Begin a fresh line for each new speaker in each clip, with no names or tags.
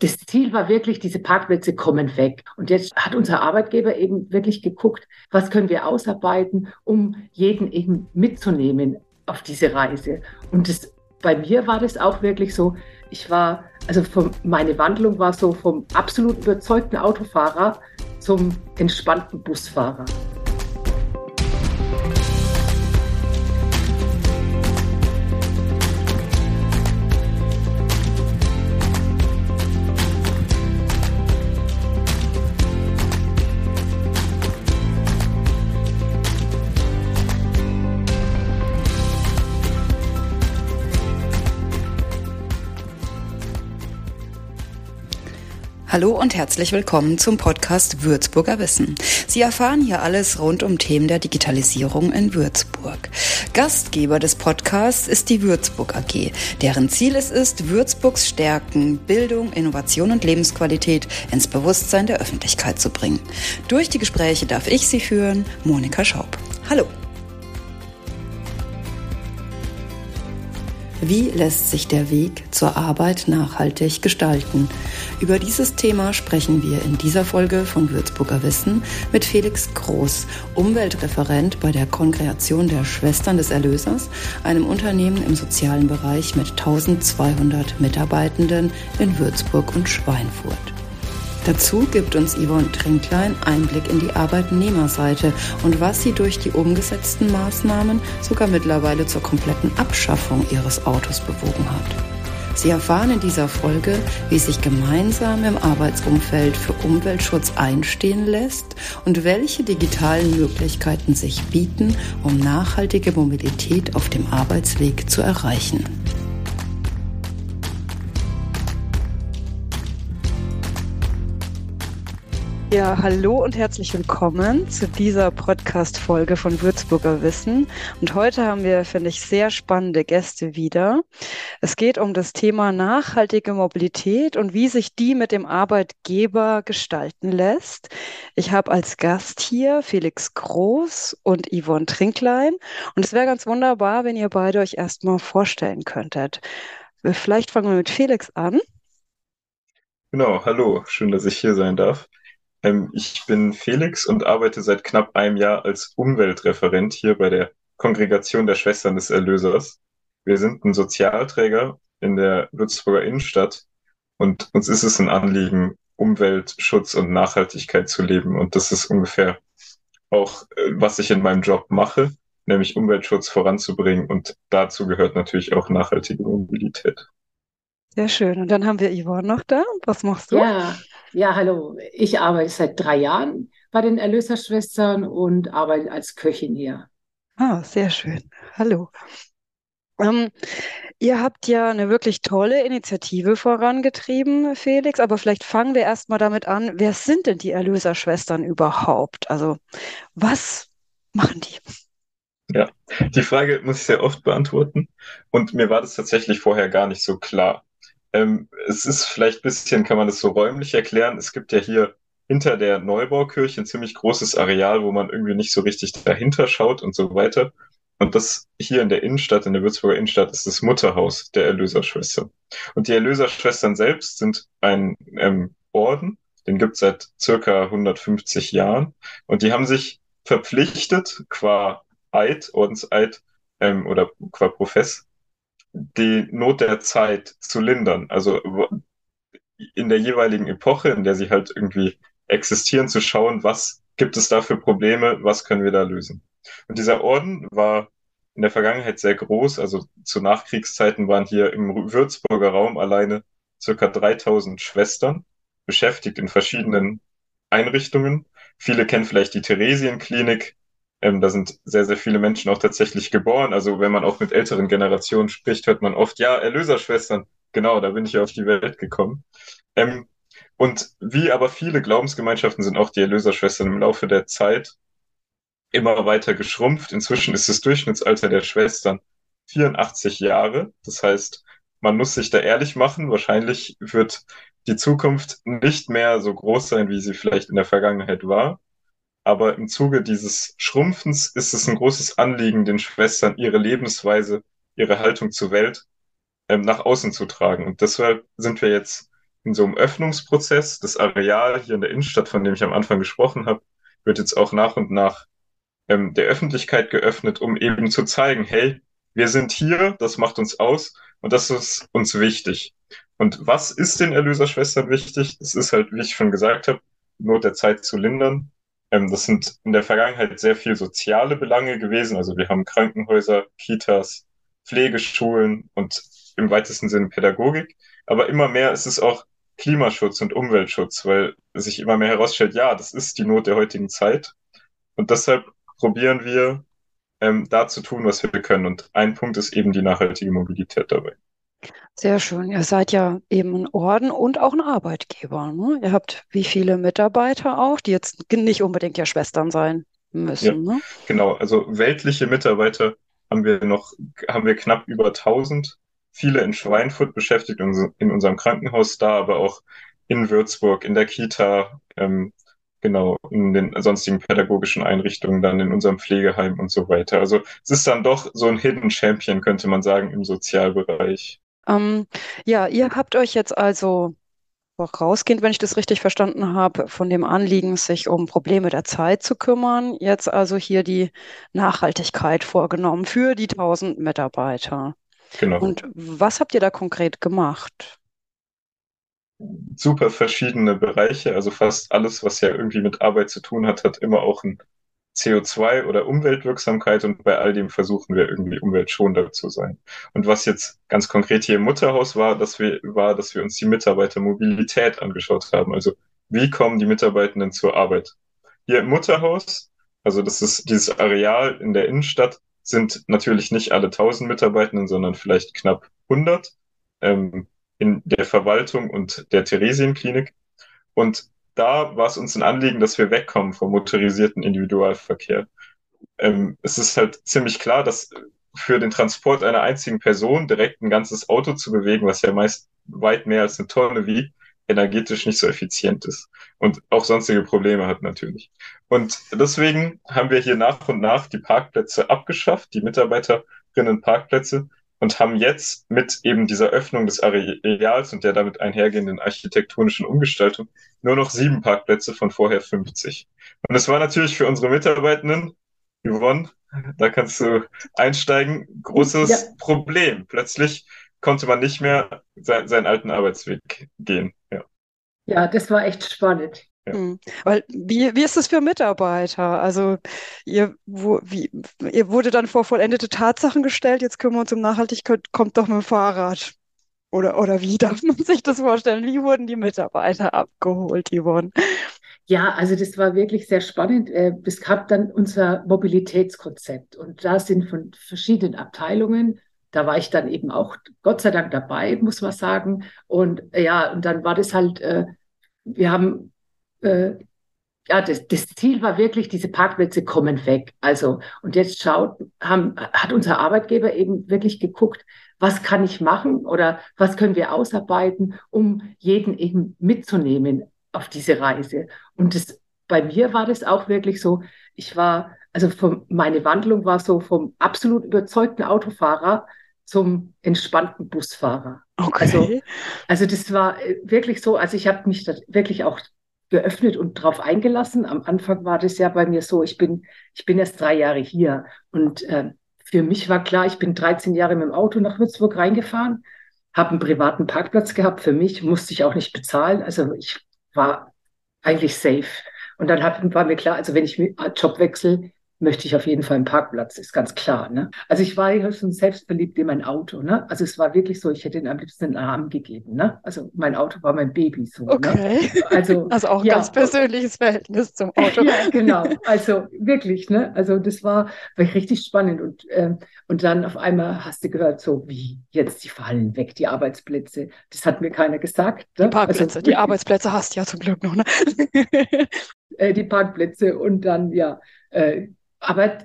Das Ziel war wirklich, diese Parkplätze kommen weg. Und jetzt hat unser Arbeitgeber eben wirklich geguckt, was können wir ausarbeiten, um jeden eben mitzunehmen auf diese Reise. Und das, bei mir war das auch wirklich so, ich war, also vom, meine Wandlung war so vom absolut überzeugten Autofahrer zum entspannten Busfahrer.
Hallo und herzlich willkommen zum Podcast Würzburger Wissen. Sie erfahren hier alles rund um Themen der Digitalisierung in Würzburg. Gastgeber des Podcasts ist die Würzburg AG, deren Ziel es ist, Würzburgs Stärken, Bildung, Innovation und Lebensqualität ins Bewusstsein der Öffentlichkeit zu bringen. Durch die Gespräche darf ich Sie führen, Monika Schaub. Hallo. Wie lässt sich der Weg zur Arbeit nachhaltig gestalten? Über dieses Thema sprechen wir in dieser Folge von Würzburger Wissen mit Felix Groß, Umweltreferent bei der Kongregation der Schwestern des Erlösers, einem Unternehmen im sozialen Bereich mit 1200 Mitarbeitenden in Würzburg und Schweinfurt. Dazu gibt uns Yvonne Trinklein Einblick in die Arbeitnehmerseite und was sie durch die umgesetzten Maßnahmen sogar mittlerweile zur kompletten Abschaffung ihres Autos bewogen hat. Sie erfahren in dieser Folge, wie sich gemeinsam im Arbeitsumfeld für Umweltschutz einstehen lässt und welche digitalen Möglichkeiten sich bieten, um nachhaltige Mobilität auf dem Arbeitsweg zu erreichen. Ja, hallo und herzlich willkommen zu dieser Podcast-Folge von Würzburger Wissen. Und heute haben wir, finde ich, sehr spannende Gäste wieder. Es geht um das Thema nachhaltige Mobilität und wie sich die mit dem Arbeitgeber gestalten lässt. Ich habe als Gast hier Felix Groß und Yvonne Trinklein. Und es wäre ganz wunderbar, wenn ihr beide euch erstmal vorstellen könntet. Vielleicht fangen wir mit Felix an.
Genau, hallo, schön, dass ich hier sein darf. Ähm, ich bin Felix und arbeite seit knapp einem Jahr als Umweltreferent hier bei der Kongregation der Schwestern des Erlösers. Wir sind ein Sozialträger in der Würzburger Innenstadt und uns ist es ein Anliegen, Umweltschutz und Nachhaltigkeit zu leben. Und das ist ungefähr auch, äh, was ich in meinem Job mache, nämlich Umweltschutz voranzubringen. Und dazu gehört natürlich auch nachhaltige Mobilität.
Sehr schön. Und dann haben wir Yvonne noch da. Was machst du?
Ja, ja, hallo. Ich arbeite seit drei Jahren bei den Erlöserschwestern und arbeite als Köchin hier.
Ah, sehr schön. Hallo. Ähm, ihr habt ja eine wirklich tolle Initiative vorangetrieben, Felix, aber vielleicht fangen wir erstmal damit an, wer sind denn die Erlöserschwestern überhaupt? Also, was machen die?
Ja, die Frage muss ich sehr oft beantworten und mir war das tatsächlich vorher gar nicht so klar. Ähm, es ist vielleicht ein bisschen, kann man das so räumlich erklären. Es gibt ja hier hinter der Neubaukirche ein ziemlich großes Areal, wo man irgendwie nicht so richtig dahinter schaut und so weiter. Und das hier in der Innenstadt, in der Würzburger Innenstadt, ist das Mutterhaus der Erlöserschwestern. Und die Erlöserschwestern selbst sind ein ähm, Orden, den gibt es seit circa 150 Jahren. Und die haben sich verpflichtet, qua Eid, Ordenseid ähm, oder qua Profess, die Not der Zeit zu lindern. Also in der jeweiligen Epoche, in der sie halt irgendwie existieren, zu schauen, was gibt es da für Probleme, was können wir da lösen. Und dieser Orden war in der Vergangenheit sehr groß. Also zu Nachkriegszeiten waren hier im Würzburger Raum alleine circa 3000 Schwestern beschäftigt in verschiedenen Einrichtungen. Viele kennen vielleicht die Theresienklinik, ähm, da sind sehr, sehr viele Menschen auch tatsächlich geboren. Also wenn man auch mit älteren Generationen spricht, hört man oft, ja, Erlöserschwestern, genau, da bin ich ja auf die Welt gekommen. Ähm, und wie aber viele Glaubensgemeinschaften sind auch die Erlöserschwestern im Laufe der Zeit immer weiter geschrumpft. Inzwischen ist das Durchschnittsalter der Schwestern 84 Jahre. Das heißt, man muss sich da ehrlich machen. Wahrscheinlich wird die Zukunft nicht mehr so groß sein, wie sie vielleicht in der Vergangenheit war. Aber im Zuge dieses Schrumpfens ist es ein großes Anliegen, den Schwestern ihre Lebensweise, ihre Haltung zur Welt ähm, nach außen zu tragen. Und deshalb sind wir jetzt in so einem Öffnungsprozess. Das Areal hier in der Innenstadt, von dem ich am Anfang gesprochen habe, wird jetzt auch nach und nach ähm, der Öffentlichkeit geöffnet, um eben zu zeigen, hey, wir sind hier, das macht uns aus und das ist uns wichtig. Und was ist den Erlöserschwestern wichtig? Das ist halt, wie ich schon gesagt habe, Not der Zeit zu lindern. Ähm, das sind in der Vergangenheit sehr viel soziale Belange gewesen. Also wir haben Krankenhäuser, Kitas, Pflegeschulen und im weitesten Sinne Pädagogik. Aber immer mehr ist es auch Klimaschutz und Umweltschutz, weil sich immer mehr herausstellt, ja, das ist die Not der heutigen Zeit. Und deshalb probieren wir, ähm, da zu tun, was wir können. Und ein Punkt ist eben die nachhaltige Mobilität dabei.
Sehr schön. Ihr seid ja eben ein Orden und auch ein Arbeitgeber. Ne? Ihr habt wie viele Mitarbeiter auch, die jetzt nicht unbedingt ja Schwestern sein müssen. Ja, ne?
Genau, also weltliche Mitarbeiter haben wir noch, haben wir knapp über 1000. Viele in Schweinfurt beschäftigt, in unserem Krankenhaus da, aber auch in Würzburg, in der Kita, ähm, genau, in den sonstigen pädagogischen Einrichtungen, dann in unserem Pflegeheim und so weiter. Also es ist dann doch so ein Hidden Champion, könnte man sagen, im Sozialbereich.
Ähm, ja, ihr habt euch jetzt also vorausgehend, wenn ich das richtig verstanden habe, von dem Anliegen, sich um Probleme der Zeit zu kümmern, jetzt also hier die Nachhaltigkeit vorgenommen für die 1000 Mitarbeiter. Genau. Und was habt ihr da konkret gemacht?
Super verschiedene Bereiche, also fast alles, was ja irgendwie mit Arbeit zu tun hat, hat immer auch einen CO2 oder Umweltwirksamkeit und bei all dem versuchen wir irgendwie umweltschonender zu sein. Und was jetzt ganz konkret hier im Mutterhaus war, dass wir, war, dass wir uns die Mitarbeitermobilität angeschaut haben. Also wie kommen die Mitarbeitenden zur Arbeit? Hier im Mutterhaus, also das ist dieses Areal in der Innenstadt, sind natürlich nicht alle 1000 Mitarbeitenden, sondern vielleicht knapp 100 ähm, in der Verwaltung und der Theresienklinik. Und da war es uns ein Anliegen, dass wir wegkommen vom motorisierten Individualverkehr. Ähm, es ist halt ziemlich klar, dass für den Transport einer einzigen Person direkt ein ganzes Auto zu bewegen, was ja meist weit mehr als eine Tonne wiegt, energetisch nicht so effizient ist und auch sonstige Probleme hat natürlich. Und deswegen haben wir hier nach und nach die Parkplätze abgeschafft, die Mitarbeiterinnen Parkplätze und haben jetzt mit eben dieser Öffnung des Areals und der damit einhergehenden architektonischen Umgestaltung nur noch sieben Parkplätze von vorher 50. Und es war natürlich für unsere Mitarbeitenden, Yvonne, da kannst du einsteigen, großes ja. Problem. Plötzlich konnte man nicht mehr sein, seinen alten Arbeitsweg gehen. Ja.
ja, das war echt spannend.
Ja. Hm. Weil, wie, wie ist das für Mitarbeiter? Also, ihr, wo, wie, ihr wurde dann vor vollendete Tatsachen gestellt, jetzt kümmern wir uns um Nachhaltigkeit, kommt doch mit dem Fahrrad. Oder, oder wie darf man sich das vorstellen? Wie wurden die Mitarbeiter abgeholt, Yvonne?
Ja, also das war wirklich sehr spannend. Äh, es gab dann unser Mobilitätskonzept und da sind von verschiedenen Abteilungen da war ich dann eben auch Gott sei Dank dabei, muss man sagen. Und ja, und dann war das halt, äh, wir haben äh, ja, das, das, Ziel war wirklich, diese Parkplätze kommen weg. Also, und jetzt schaut, haben, hat unser Arbeitgeber eben wirklich geguckt, was kann ich machen oder was können wir ausarbeiten, um jeden eben mitzunehmen auf diese Reise. Und das, bei mir war das auch wirklich so, ich war, also vom, meine Wandlung war so vom absolut überzeugten Autofahrer zum entspannten Busfahrer. Okay. Also, also das war äh, wirklich so, also ich habe mich da wirklich auch geöffnet und darauf eingelassen. Am Anfang war das ja bei mir so, ich bin, ich bin erst drei Jahre hier und äh, für mich war klar, ich bin 13 Jahre mit dem Auto nach Würzburg reingefahren, habe einen privaten Parkplatz gehabt für mich, musste ich auch nicht bezahlen. Also ich war eigentlich safe. Und dann hab, war mir klar, also wenn ich Job wechsle, möchte ich auf jeden Fall einen Parkplatz, ist ganz klar. Ne? Also ich war ja schon selbstverliebt in mein Auto. Ne? Also es war wirklich so, ich hätte ihn am liebsten einen Arm gegeben. Ne? Also mein Auto war mein Baby so. Ne?
Okay. Ne? Also, also auch ein ja, ganz persönliches Verhältnis zum Auto.
ja, genau. Also wirklich. Ne? Also das war, war richtig spannend. Und, ähm, und dann auf einmal hast du gehört, so wie jetzt, die fallen weg, die Arbeitsplätze. Das hat mir keiner gesagt.
Ne? Die Parkplätze, also, die Arbeitsplätze hast du ja zum Glück noch. Ne?
äh, die Parkplätze und dann, ja, äh, aber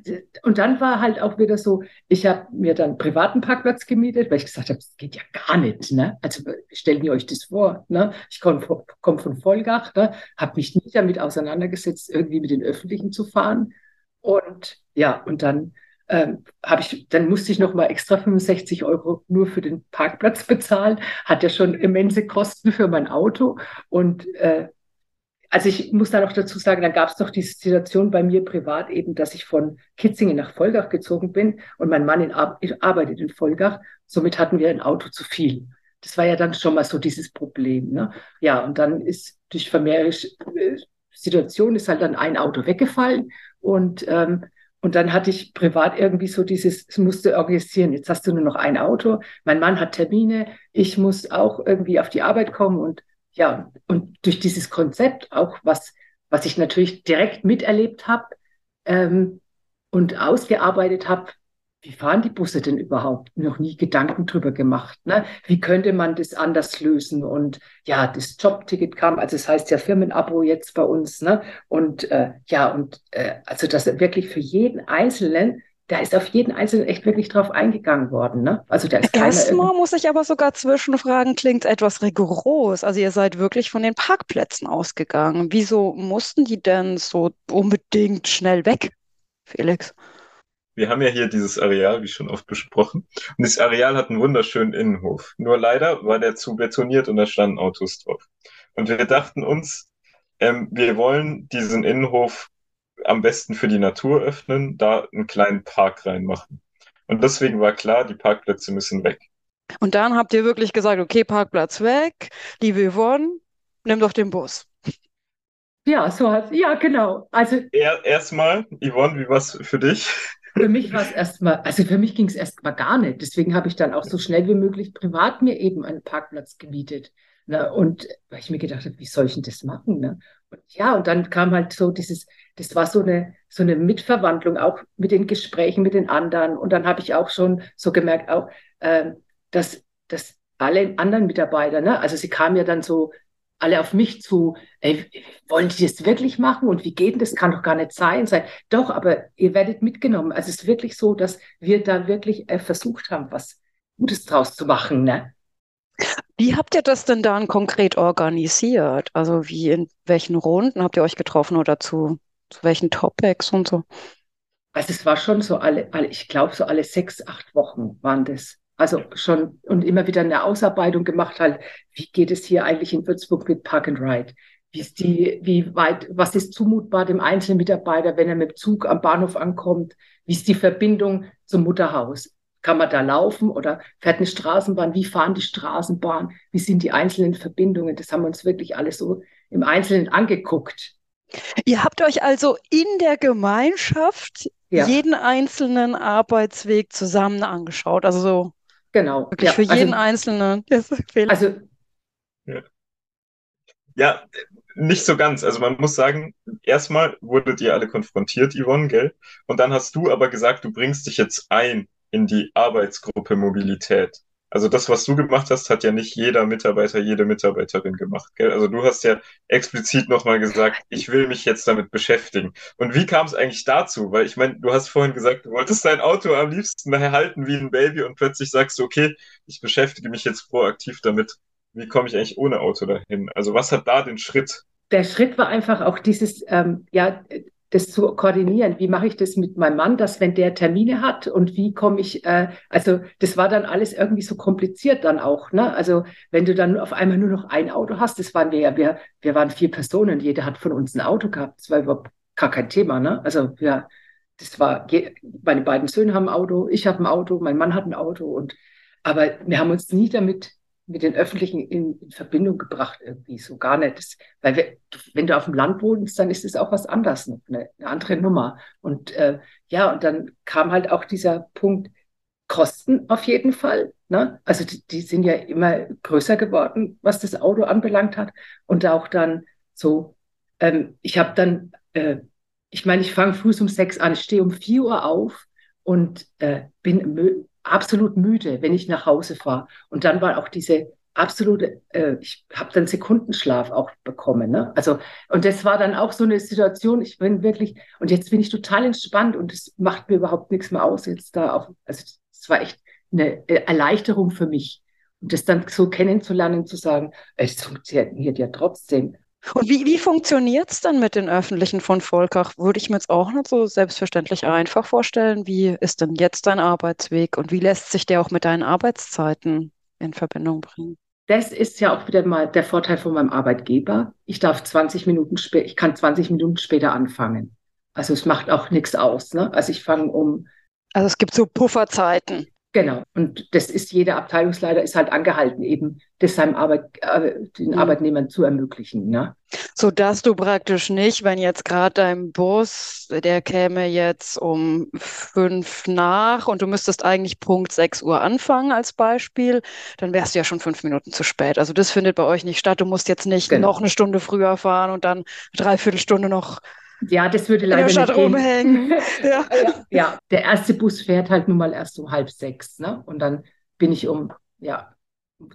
und dann war halt auch wieder so, ich habe mir dann privaten Parkplatz gemietet, weil ich gesagt habe, das geht ja gar nicht. Ne? Also stellen ihr euch das vor. Ne? Ich komme komm von Vollgach, ne? habe mich nicht damit auseinandergesetzt, irgendwie mit den Öffentlichen zu fahren. Und ja, und dann ähm, habe ich, dann musste ich noch mal extra 65 Euro nur für den Parkplatz bezahlen. Hat ja schon immense Kosten für mein Auto. Und äh, also ich muss da noch dazu sagen, dann gab es noch die Situation bei mir privat eben, dass ich von Kitzingen nach Volgach gezogen bin und mein Mann in Ar arbeitet in Volgach. Somit hatten wir ein Auto zu viel. Das war ja dann schon mal so dieses Problem. Ne? Ja, und dann ist durch vermehrerische äh, Situation ist halt dann ein Auto weggefallen und ähm, und dann hatte ich privat irgendwie so dieses, es musste organisieren. Jetzt hast du nur noch ein Auto. Mein Mann hat Termine. Ich muss auch irgendwie auf die Arbeit kommen und ja, und durch dieses Konzept auch was, was ich natürlich direkt miterlebt habe ähm, und ausgearbeitet habe, wie fahren die Busse denn überhaupt? Noch nie Gedanken drüber gemacht. Ne? Wie könnte man das anders lösen? Und ja, das Jobticket kam, also es das heißt ja Firmenabo jetzt bei uns. Ne? Und äh, ja, und äh, also das wirklich für jeden Einzelnen, da ist auf jeden Einzelnen echt wirklich drauf eingegangen worden. Ne? Also da ist
Erstmal muss ich aber sogar zwischenfragen, klingt etwas rigoros. Also ihr seid wirklich von den Parkplätzen ausgegangen. Wieso mussten die denn so unbedingt schnell weg, Felix?
wir haben ja hier dieses Areal, wie schon oft besprochen. Und dieses Areal hat einen wunderschönen Innenhof. Nur leider war der zu betoniert und da standen Autos drauf. Und wir dachten uns, ähm, wir wollen diesen Innenhof am besten für die Natur öffnen, da einen kleinen Park reinmachen. Und deswegen war klar, die Parkplätze müssen weg.
Und dann habt ihr wirklich gesagt, okay, Parkplatz weg, liebe Yvonne, nimm doch den Bus.
Ja, so hat, ja, genau. Also
er, erstmal, Yvonne, wie war's für dich?
Für mich war es erstmal, also für mich ging es erstmal gar nicht. Deswegen habe ich dann auch so schnell wie möglich privat mir eben einen Parkplatz gemietet. Ne? Und weil ich mir gedacht habe, wie soll ich denn das machen? Ne? Ja, und dann kam halt so dieses, das war so eine, so eine Mitverwandlung auch mit den Gesprächen mit den anderen. Und dann habe ich auch schon so gemerkt, auch, äh, dass, dass alle anderen Mitarbeiter, ne? also sie kamen ja dann so alle auf mich zu, ey, wollen die das wirklich machen und wie geht denn das? Kann doch gar nicht sein. Sei, doch, aber ihr werdet mitgenommen. Also es ist wirklich so, dass wir da wirklich äh, versucht haben, was Gutes draus zu machen. Ne?
Wie habt ihr das denn dann konkret organisiert? Also wie in welchen Runden habt ihr euch getroffen oder zu, zu welchen Topics und so?
Also es war schon so alle, alle ich glaube so alle sechs, acht Wochen waren das. Also schon und immer wieder eine Ausarbeitung gemacht halt, wie geht es hier eigentlich in Würzburg mit Park and Ride? Wie ist die, wie weit, was ist zumutbar dem einzelnen Mitarbeiter, wenn er mit dem Zug am Bahnhof ankommt? Wie ist die Verbindung zum Mutterhaus? Kann man da laufen oder fährt eine Straßenbahn? Wie fahren die Straßenbahnen? Wie sind die einzelnen Verbindungen? Das haben wir uns wirklich alles so im Einzelnen angeguckt.
Ihr habt euch also in der Gemeinschaft ja. jeden einzelnen Arbeitsweg zusammen angeschaut. Also so
Genau.
Wirklich ja, für also jeden also, Einzelnen.
Also,
ja. ja, nicht so ganz. Also man muss sagen, erstmal wurdet ihr alle konfrontiert, Yvonne, gell? Und dann hast du aber gesagt, du bringst dich jetzt ein in die Arbeitsgruppe Mobilität. Also das, was du gemacht hast, hat ja nicht jeder Mitarbeiter, jede Mitarbeiterin gemacht. Gell? Also du hast ja explizit nochmal gesagt, ich will mich jetzt damit beschäftigen. Und wie kam es eigentlich dazu? Weil ich meine, du hast vorhin gesagt, du wolltest dein Auto am liebsten erhalten wie ein Baby und plötzlich sagst du, okay, ich beschäftige mich jetzt proaktiv damit. Wie komme ich eigentlich ohne Auto dahin? Also was hat da den Schritt?
Der Schritt war einfach auch dieses, ähm, ja, das zu koordinieren. Wie mache ich das mit meinem Mann, dass wenn der Termine hat und wie komme ich, äh, also das war dann alles irgendwie so kompliziert dann auch. Ne? Also wenn du dann auf einmal nur noch ein Auto hast, das waren wir ja, wir, wir waren vier Personen, jeder hat von uns ein Auto gehabt. Das war überhaupt gar kein Thema. Ne? Also ja, das war, meine beiden Söhne haben ein Auto, ich habe ein Auto, mein Mann hat ein Auto und aber wir haben uns nie damit mit den Öffentlichen in, in, Verbindung gebracht irgendwie, so gar nicht. Das, weil wir, wenn du auf dem Land wohnst, dann ist es auch was anderes, eine, eine andere Nummer. Und äh, ja, und dann kam halt auch dieser Punkt Kosten auf jeden Fall. Ne? Also die, die sind ja immer größer geworden, was das Auto anbelangt hat. Und auch dann so, ähm, ich habe dann, äh, ich meine, ich fange früh um sechs an, ich stehe um vier Uhr auf und äh, bin absolut müde, wenn ich nach Hause fahre. Und dann war auch diese absolute, äh, ich habe dann Sekundenschlaf auch bekommen. Ne? Also, und das war dann auch so eine Situation, ich bin wirklich, und jetzt bin ich total entspannt und es macht mir überhaupt nichts mehr aus, jetzt da auch, also es war echt eine äh, Erleichterung für mich. Und das dann so kennenzulernen, zu sagen, es funktioniert ja trotzdem.
Und wie, wie funktioniert es dann mit den öffentlichen von Volkach? Würde ich mir jetzt auch nicht so selbstverständlich einfach vorstellen. Wie ist denn jetzt dein Arbeitsweg und wie lässt sich der auch mit deinen Arbeitszeiten in Verbindung bringen?
Das ist ja auch wieder mal der Vorteil von meinem Arbeitgeber. Ich darf 20 Minuten später, ich kann 20 Minuten später anfangen. Also es macht auch nichts aus. Ne? Also ich fange um.
Also es gibt so Pufferzeiten.
Genau. Und das ist jeder Abteilungsleiter ist halt angehalten, eben das seinem Arbeit, äh, den mhm. Arbeitnehmern zu ermöglichen. Ne?
So dass du praktisch nicht, wenn jetzt gerade dein Bus, der käme jetzt um fünf nach und du müsstest eigentlich Punkt sechs Uhr anfangen als Beispiel, dann wärst du ja schon fünf Minuten zu spät. Also das findet bei euch nicht statt. Du musst jetzt nicht genau. noch eine Stunde früher fahren und dann eine Dreiviertelstunde noch
ja, das würde leider in der Stadt nicht rumhängen. ja. ja. ja, der erste Bus fährt halt nun mal erst um halb sechs, ne? Und dann bin ich um, ja,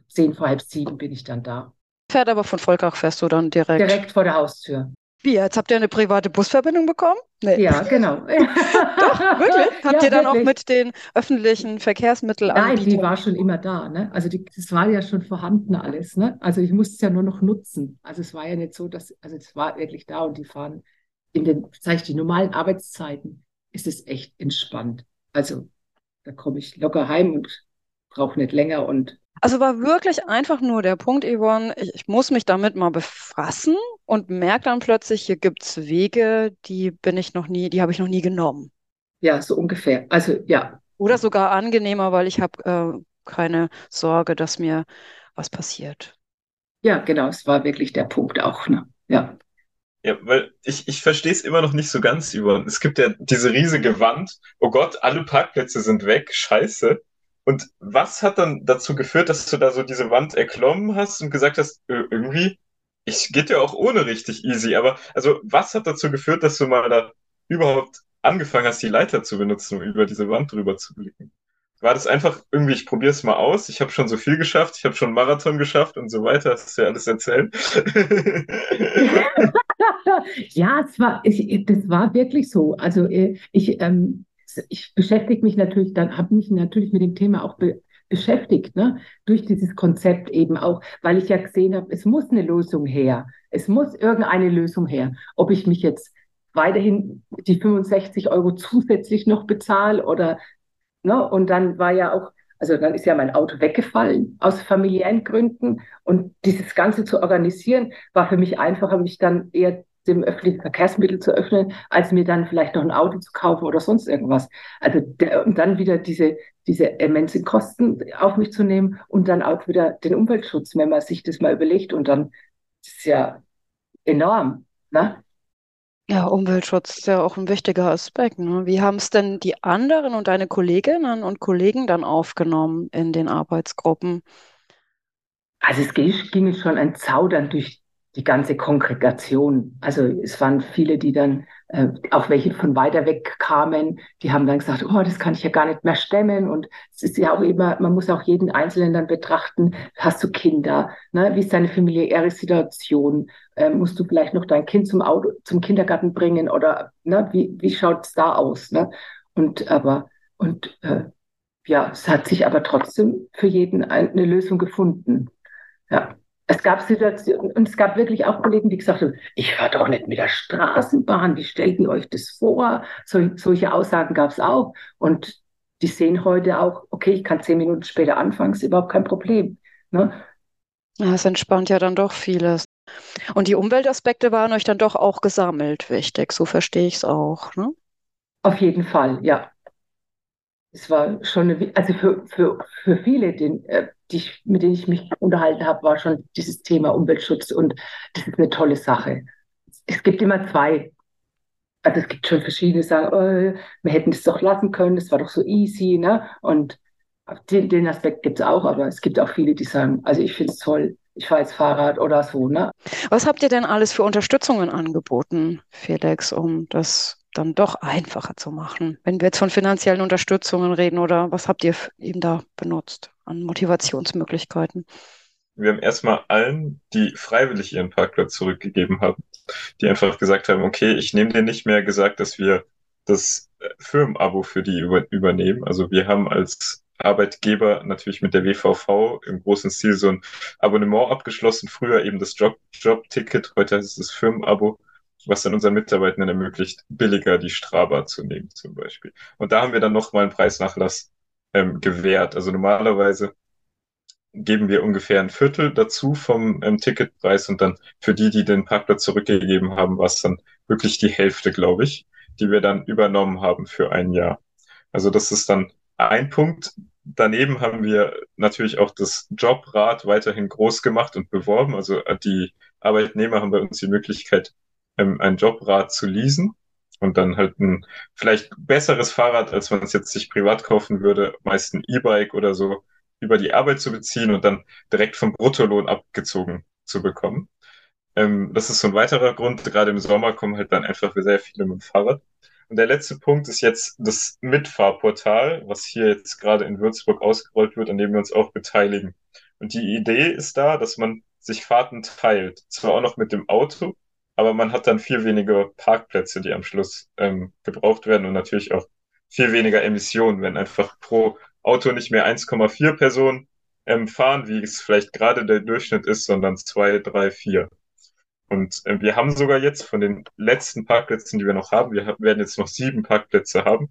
zehn vor halb sieben bin ich dann da.
Fährt aber von Volkach fährst du dann direkt?
Direkt vor der Haustür.
Wie, jetzt habt ihr eine private Busverbindung bekommen?
Nee. Ja, genau.
Doch, wirklich? Habt ja, ihr dann wirklich. auch mit den öffentlichen Verkehrsmitteln
Nein, die war schon immer da. Ne? Also die, das war ja schon vorhanden alles. Ne? Also ich musste es ja nur noch nutzen. Also es war ja nicht so, dass, also es war wirklich da und die fahren in den, sage ich, die normalen Arbeitszeiten ist es echt entspannt. Also da komme ich locker heim und brauche nicht länger und
also war wirklich einfach nur der Punkt, Yvonne, ich, ich muss mich damit mal befassen und merke dann plötzlich, hier gibt es Wege, die bin ich noch nie, die habe ich noch nie genommen.
Ja, so ungefähr. Also ja.
Oder sogar angenehmer, weil ich habe äh, keine Sorge, dass mir was passiert.
Ja, genau, es war wirklich der Punkt auch. Ne? Ja.
Ja, weil ich, ich verstehe es immer noch nicht so ganz über. Es gibt ja diese riesige Wand. Oh Gott, alle Parkplätze sind weg. Scheiße. Und was hat dann dazu geführt, dass du da so diese Wand erklommen hast und gesagt hast, irgendwie, ich geht ja auch ohne richtig easy. Aber also, was hat dazu geführt, dass du mal da überhaupt angefangen hast, die Leiter zu benutzen, um über diese Wand drüber zu blicken? war das einfach irgendwie, ich probiere es mal aus. Ich habe schon so viel geschafft, ich habe schon Marathon geschafft und so weiter. Das ist ja alles erzählt.
ja, es war, ich, das war wirklich so. Also äh, ich, ähm, ich beschäftige mich natürlich, dann habe mich natürlich mit dem Thema auch be beschäftigt, ne? durch dieses Konzept eben auch, weil ich ja gesehen habe, es muss eine Lösung her. Es muss irgendeine Lösung her. Ob ich mich jetzt weiterhin die 65 Euro zusätzlich noch bezahle oder Ne? Und dann war ja auch, also dann ist ja mein Auto weggefallen aus familiären Gründen. Und dieses Ganze zu organisieren, war für mich einfacher, mich dann eher dem öffentlichen Verkehrsmittel zu öffnen, als mir dann vielleicht noch ein Auto zu kaufen oder sonst irgendwas. Also der, und dann wieder diese, diese immensen Kosten auf mich zu nehmen und dann auch wieder den Umweltschutz, wenn man sich das mal überlegt. Und dann ist es ja enorm. Ne?
Ja, Umweltschutz ist ja auch ein wichtiger Aspekt. Ne? Wie haben es denn die anderen und deine Kolleginnen und Kollegen dann aufgenommen in den Arbeitsgruppen?
Also es ging schon ein Zaudern durch die ganze Kongregation. Also es waren viele, die dann, äh, auch welche von weiter weg kamen, die haben dann gesagt, oh, das kann ich ja gar nicht mehr stemmen. Und es ist ja auch immer, man muss auch jeden Einzelnen dann betrachten, hast du Kinder, ne? wie ist deine familiäre Situation? Äh, musst du vielleicht noch dein Kind zum Auto, zum Kindergarten bringen oder ne? wie, wie schaut es da aus? Ne? Und aber, und äh, ja, es hat sich aber trotzdem für jeden eine Lösung gefunden. Ja es gab Situationen, und es gab wirklich auch Kollegen, die gesagt haben, ich höre doch nicht mit der Straßenbahn, wie stellt ihr euch das vor? So, solche Aussagen gab es auch. Und die sehen heute auch, okay, ich kann zehn Minuten später anfangen, ist überhaupt kein Problem. Ne?
Ja, es entspannt ja dann doch vieles. Und die Umweltaspekte waren euch dann doch auch gesammelt wichtig, so verstehe ich es auch. Ne?
Auf jeden Fall, ja. Es war schon, eine, also für, für, für viele, den, äh, die ich, mit denen ich mich unterhalten habe, war schon dieses Thema Umweltschutz und das ist eine tolle Sache. Es gibt immer zwei. Also es gibt schon verschiedene, die sagen, oh, wir hätten das doch lassen können, das war doch so easy, ne? Und den, den Aspekt gibt es auch, aber es gibt auch viele, die sagen, also ich finde es toll, ich fahre jetzt Fahrrad oder so, ne?
Was habt ihr denn alles für Unterstützungen angeboten, Felix, um das dann doch einfacher zu machen? Wenn wir jetzt von finanziellen Unterstützungen reden oder was habt ihr eben da benutzt an Motivationsmöglichkeiten?
Wir haben erstmal allen, die freiwillig ihren Parkplatz zurückgegeben haben, die einfach gesagt haben, okay, ich nehme den nicht mehr gesagt, dass wir das äh, Firmenabo für die über, übernehmen. Also wir haben als Arbeitgeber natürlich mit der WVV im großen Stil so ein Abonnement abgeschlossen. Früher eben das Job, Jobticket, heute heißt es das Firmenabo, was dann unseren Mitarbeitenden ermöglicht, billiger die Straba zu nehmen zum Beispiel. Und da haben wir dann nochmal einen Preisnachlass ähm, gewährt. Also normalerweise geben wir ungefähr ein Viertel dazu vom ähm, Ticketpreis und dann für die, die den Parkplatz zurückgegeben haben, war es dann wirklich die Hälfte, glaube ich, die wir dann übernommen haben für ein Jahr. Also das ist dann ein Punkt. Daneben haben wir natürlich auch das Jobrad weiterhin groß gemacht und beworben. Also äh, die Arbeitnehmer haben bei uns die Möglichkeit, ähm, ein Jobrad zu leasen und dann halt ein vielleicht besseres Fahrrad, als man es jetzt sich privat kaufen würde, meist ein E-Bike oder so, über die Arbeit zu beziehen und dann direkt vom Bruttolohn abgezogen zu bekommen. Ähm, das ist so ein weiterer Grund. Gerade im Sommer kommen halt dann einfach sehr viele mit dem Fahrrad. Und der letzte Punkt ist jetzt das Mitfahrportal, was hier jetzt gerade in Würzburg ausgerollt wird, an dem wir uns auch beteiligen. Und die Idee ist da, dass man sich Fahrten teilt. Zwar auch noch mit dem Auto, aber man hat dann viel weniger Parkplätze, die am Schluss ähm, gebraucht werden und natürlich auch viel weniger Emissionen, wenn einfach pro Auto nicht mehr 1,4 Personen ähm, fahren, wie es vielleicht gerade der Durchschnitt ist, sondern zwei, drei, vier. Und äh, wir haben sogar jetzt von den letzten Parkplätzen, die wir noch haben, wir werden jetzt noch sieben Parkplätze haben.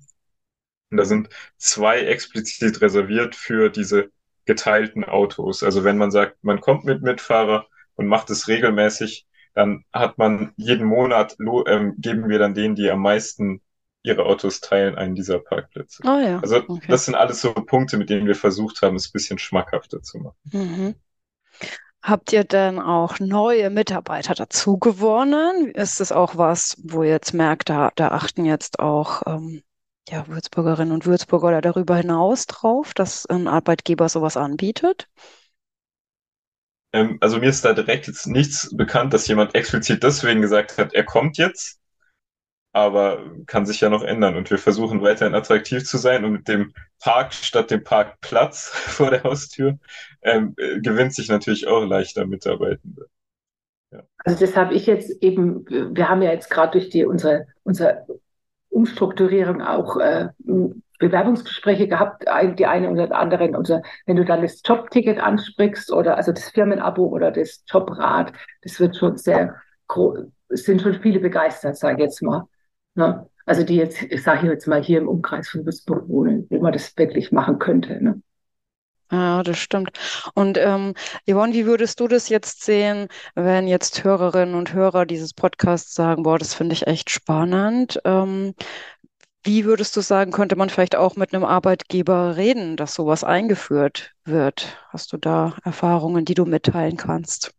Und da sind zwei explizit reserviert für diese geteilten Autos. Also wenn man sagt, man kommt mit Mitfahrer und macht es regelmäßig, dann hat man jeden Monat, ähm, geben wir dann denen, die am meisten ihre Autos teilen, einen dieser Parkplätze.
Oh ja.
Also okay. das sind alles so Punkte, mit denen wir versucht haben, es ein bisschen schmackhafter zu machen. Mhm.
Habt ihr denn auch neue Mitarbeiter dazu gewonnen? Ist es auch was, wo ihr jetzt merkt, da, da achten jetzt auch ähm, ja, Würzburgerinnen und Würzburger oder darüber hinaus drauf, dass ein Arbeitgeber sowas anbietet?
Ähm, also mir ist da direkt jetzt nichts bekannt, dass jemand explizit deswegen gesagt hat, er kommt jetzt aber kann sich ja noch ändern. Und wir versuchen weiterhin attraktiv zu sein und mit dem Park statt dem Parkplatz vor der Haustür ähm, äh, gewinnt sich natürlich auch leichter Mitarbeitende.
Ja. Also das habe ich jetzt eben, wir haben ja jetzt gerade durch die unsere, unsere Umstrukturierung auch äh, Bewerbungsgespräche gehabt, die eine oder die andere. Also wenn du dann das Jobticket ansprichst oder also das Firmenabo oder das Jobrad, das wird schon sehr es sind schon viele begeistert, sage ich jetzt mal. Ne? Also die jetzt, ich sage jetzt mal hier im Umkreis von Würzburg wohnen, wo man das wirklich machen könnte. Ne?
Ja, das stimmt. Und ähm, Yvonne, wie würdest du das jetzt sehen, wenn jetzt Hörerinnen und Hörer dieses Podcasts sagen, boah, das finde ich echt spannend. Ähm, wie würdest du sagen, könnte man vielleicht auch mit einem Arbeitgeber reden, dass sowas eingeführt wird? Hast du da Erfahrungen, die du mitteilen kannst?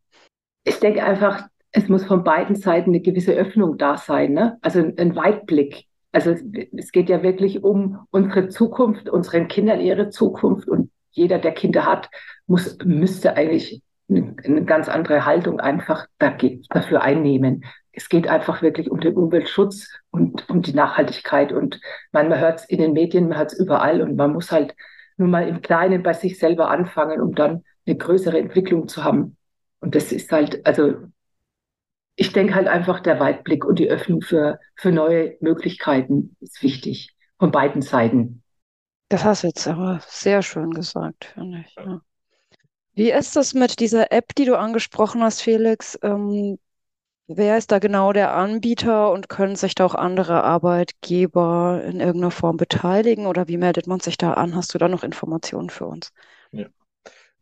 Ich denke einfach, es muss von beiden Seiten eine gewisse Öffnung da sein, ne? also ein Weitblick. Also es, es geht ja wirklich um unsere Zukunft, unseren Kindern ihre Zukunft und jeder, der Kinder hat, muss, müsste eigentlich eine, eine ganz andere Haltung einfach dafür einnehmen. Es geht einfach wirklich um den Umweltschutz und um die Nachhaltigkeit. Und man, man hört es in den Medien, man hört es überall und man muss halt nur mal im Kleinen bei sich selber anfangen, um dann eine größere Entwicklung zu haben. Und das ist halt, also ich denke halt einfach, der Weitblick und die Öffnung für, für neue Möglichkeiten ist wichtig von beiden Seiten.
Das hast du jetzt aber sehr schön gesagt, finde ich. Ja. Wie ist das mit dieser App, die du angesprochen hast, Felix? Ähm, wer ist da genau der Anbieter und können sich da auch andere Arbeitgeber in irgendeiner Form beteiligen oder wie meldet man sich da an? Hast du da noch Informationen für uns?
Ja.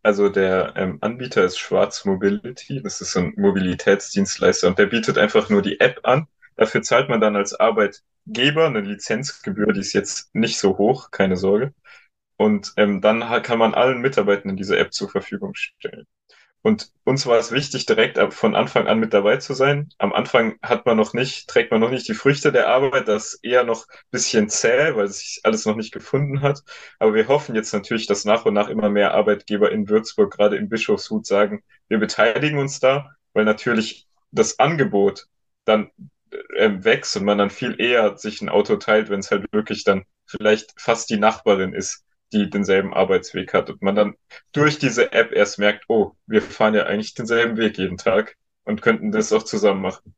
Also der ähm, Anbieter ist Schwarz Mobility, das ist ein Mobilitätsdienstleister und der bietet einfach nur die App an. Dafür zahlt man dann als Arbeitgeber eine Lizenzgebühr, die ist jetzt nicht so hoch, keine Sorge. Und ähm, dann kann man allen Mitarbeitenden diese App zur Verfügung stellen. Und uns war es wichtig, direkt von Anfang an mit dabei zu sein. Am Anfang hat man noch nicht, trägt man noch nicht die Früchte der Arbeit, das ist eher noch bisschen zäh, weil sich alles noch nicht gefunden hat. Aber wir hoffen jetzt natürlich, dass nach und nach immer mehr Arbeitgeber in Würzburg, gerade in Bischofshut, sagen, wir beteiligen uns da, weil natürlich das Angebot dann äh, wächst und man dann viel eher sich ein Auto teilt, wenn es halt wirklich dann vielleicht fast die Nachbarin ist die denselben Arbeitsweg hat und man dann durch diese App erst merkt, oh, wir fahren ja eigentlich denselben Weg jeden Tag und könnten das auch zusammen machen.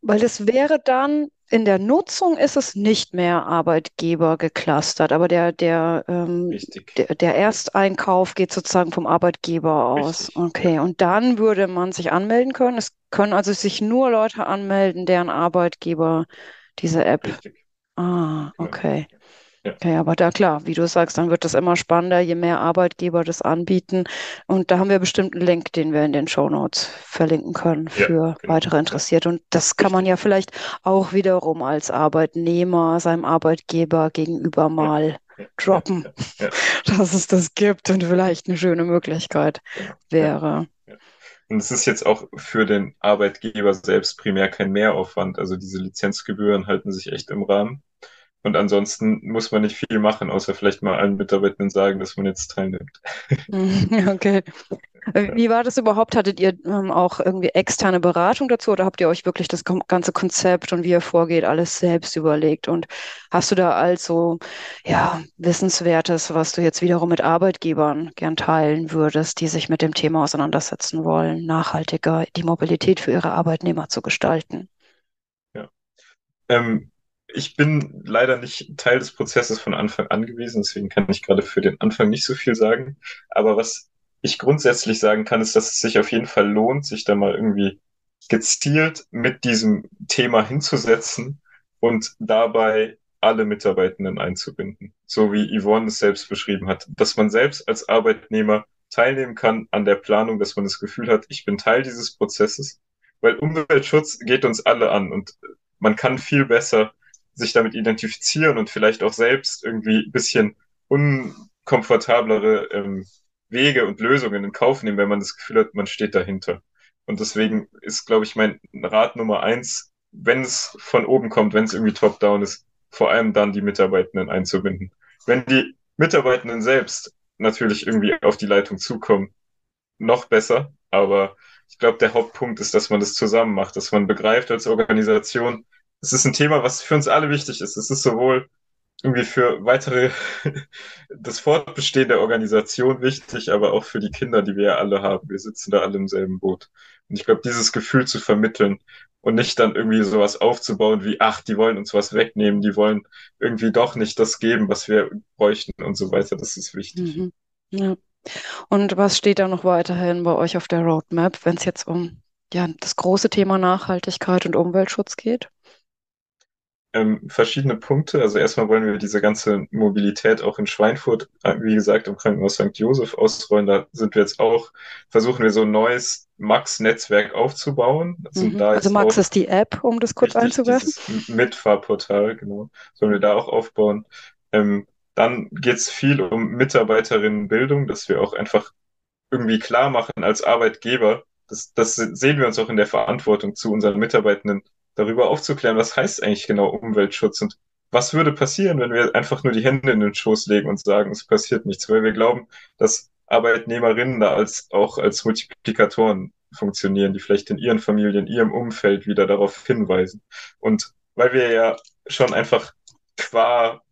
Weil das wäre dann in der Nutzung ist es nicht mehr Arbeitgeber geclustert, aber der, der, ähm, der, der, Ersteinkauf geht sozusagen vom Arbeitgeber aus. Richtig. Okay, und dann würde man sich anmelden können. Es können also sich nur Leute anmelden, deren Arbeitgeber diese App. Richtig. Ah, okay. Ja. Okay, aber da klar, wie du sagst, dann wird das immer spannender, je mehr Arbeitgeber das anbieten. Und da haben wir bestimmt einen Link, den wir in den Show Notes verlinken können für ja, genau. weitere Interessierte. Und das kann man ja vielleicht auch wiederum als Arbeitnehmer seinem Arbeitgeber gegenüber mal ja, droppen, ja, dass es das gibt und vielleicht eine schöne Möglichkeit wäre.
Und es ist jetzt auch für den Arbeitgeber selbst primär kein Mehraufwand. Also diese Lizenzgebühren halten sich echt im Rahmen. Und ansonsten muss man nicht viel machen, außer vielleicht mal allen Mitarbeitenden sagen, dass man jetzt teilnimmt.
Okay. Wie war das überhaupt? Hattet ihr ähm, auch irgendwie externe Beratung dazu oder habt ihr euch wirklich das ganze Konzept und wie ihr vorgeht, alles selbst überlegt? Und hast du da also ja Wissenswertes, was du jetzt wiederum mit Arbeitgebern gern teilen würdest, die sich mit dem Thema auseinandersetzen wollen, nachhaltiger die Mobilität für ihre Arbeitnehmer zu gestalten?
Ja. Ähm, ich bin leider nicht Teil des Prozesses von Anfang an gewesen, deswegen kann ich gerade für den Anfang nicht so viel sagen. Aber was ich grundsätzlich sagen kann, ist, dass es sich auf jeden Fall lohnt, sich da mal irgendwie gezielt mit diesem Thema hinzusetzen und dabei alle Mitarbeitenden einzubinden. So wie Yvonne es selbst beschrieben hat, dass man selbst als Arbeitnehmer teilnehmen kann an der Planung, dass man das Gefühl hat, ich bin Teil dieses Prozesses, weil Umweltschutz geht uns alle an und man kann viel besser sich damit identifizieren und vielleicht auch selbst irgendwie ein bisschen unkomfortablere ähm, Wege und Lösungen in Kauf nehmen, wenn man das Gefühl hat, man steht dahinter. Und deswegen ist, glaube ich, mein Rat Nummer eins, wenn es von oben kommt, wenn es irgendwie top-down ist, vor allem dann die Mitarbeitenden einzubinden. Wenn die Mitarbeitenden selbst natürlich irgendwie auf die Leitung zukommen, noch besser. Aber ich glaube, der Hauptpunkt ist, dass man das zusammen macht, dass man begreift als Organisation, es ist ein Thema, was für uns alle wichtig ist. Es ist sowohl irgendwie für weitere, das Fortbestehen der Organisation wichtig, aber auch für die Kinder, die wir ja alle haben. Wir sitzen da alle im selben Boot. Und ich glaube, dieses Gefühl zu vermitteln und nicht dann irgendwie sowas aufzubauen wie, ach, die wollen uns was wegnehmen, die wollen irgendwie doch nicht das geben, was wir bräuchten und so weiter, das ist wichtig. Mhm.
Ja. Und was steht da noch weiterhin bei euch auf der Roadmap, wenn es jetzt um ja, das große Thema Nachhaltigkeit und Umweltschutz geht?
Ähm, verschiedene Punkte. Also erstmal wollen wir diese ganze Mobilität auch in Schweinfurt, äh, wie gesagt, im Krankenhaus St. Josef ausrollen. Da sind wir jetzt auch, versuchen wir so ein neues Max-Netzwerk aufzubauen.
Also, mhm. da also Max ist die App, um das kurz einzuwerfen.
Mitfahrportal, genau. Sollen wir da auch aufbauen. Ähm, dann geht es viel um Mitarbeiterinnenbildung, dass wir auch einfach irgendwie klar machen als Arbeitgeber, das, das sehen wir uns auch in der Verantwortung zu unseren Mitarbeitenden, darüber aufzuklären, was heißt eigentlich genau Umweltschutz und was würde passieren, wenn wir einfach nur die Hände in den Schoß legen und sagen, es passiert nichts, weil wir glauben, dass Arbeitnehmerinnen da als auch als Multiplikatoren funktionieren, die vielleicht in ihren Familien, ihrem Umfeld wieder darauf hinweisen. Und weil wir ja schon einfach qua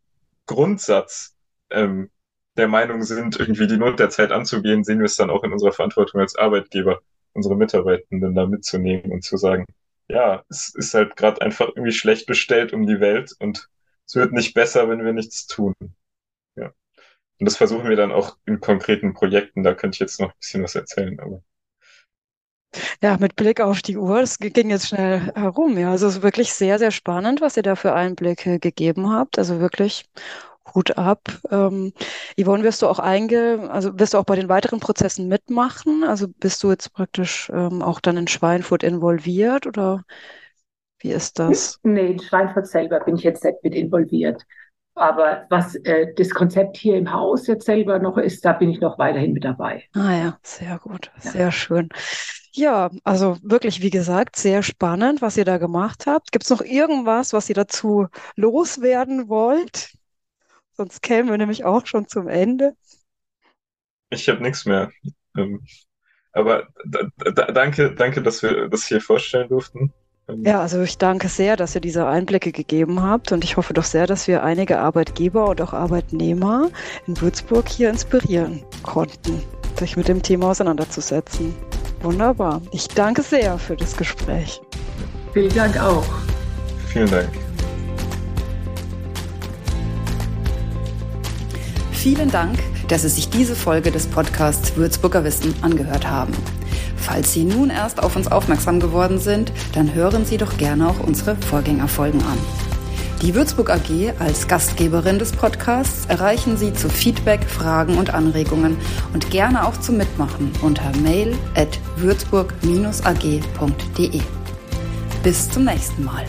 Grundsatz ähm, der Meinung sind, irgendwie die Not der Zeit anzugehen, sehen wir es dann auch in unserer Verantwortung als Arbeitgeber, unsere Mitarbeitenden da mitzunehmen und zu sagen, ja, es ist halt gerade einfach irgendwie schlecht bestellt um die Welt und es wird nicht besser, wenn wir nichts tun. Ja. Und das versuchen wir dann auch in konkreten Projekten. Da könnte ich jetzt noch ein bisschen was erzählen, aber.
Ja, mit Blick auf die Uhr, es ging jetzt schnell herum. Ja, also es ist wirklich sehr, sehr spannend, was ihr da für Einblicke gegeben habt. Also wirklich Hut ab. Ähm, Yvonne, wirst du auch einge, also wirst du auch bei den weiteren Prozessen mitmachen? Also bist du jetzt praktisch ähm, auch dann in Schweinfurt involviert oder wie ist das?
Nee, in Schweinfurt selber bin ich jetzt nicht mit involviert. Aber was äh, das Konzept hier im Haus jetzt selber noch ist, da bin ich noch weiterhin mit dabei.
Ah ja, sehr gut, ja. sehr schön. Ja, also wirklich, wie gesagt, sehr spannend, was ihr da gemacht habt. Gibt es noch irgendwas, was ihr dazu loswerden wollt? Sonst kämen wir nämlich auch schon zum Ende.
Ich habe nichts mehr. Ähm, aber danke, danke, dass wir das hier vorstellen durften.
Ähm, ja, also ich danke sehr, dass ihr diese Einblicke gegeben habt und ich hoffe doch sehr, dass wir einige Arbeitgeber und auch Arbeitnehmer in Würzburg hier inspirieren konnten, sich mit dem Thema auseinanderzusetzen. Wunderbar. Ich danke sehr für das Gespräch.
Vielen Dank auch.
Vielen Dank.
Vielen Dank, dass Sie sich diese Folge des Podcasts Würzburger Wissen angehört haben. Falls Sie nun erst auf uns aufmerksam geworden sind, dann hören Sie doch gerne auch unsere Vorgängerfolgen an. Die Würzburg AG als Gastgeberin des Podcasts erreichen Sie zu Feedback, Fragen und Anregungen und gerne auch zum Mitmachen unter mail at würzburg-ag.de. Bis zum nächsten Mal.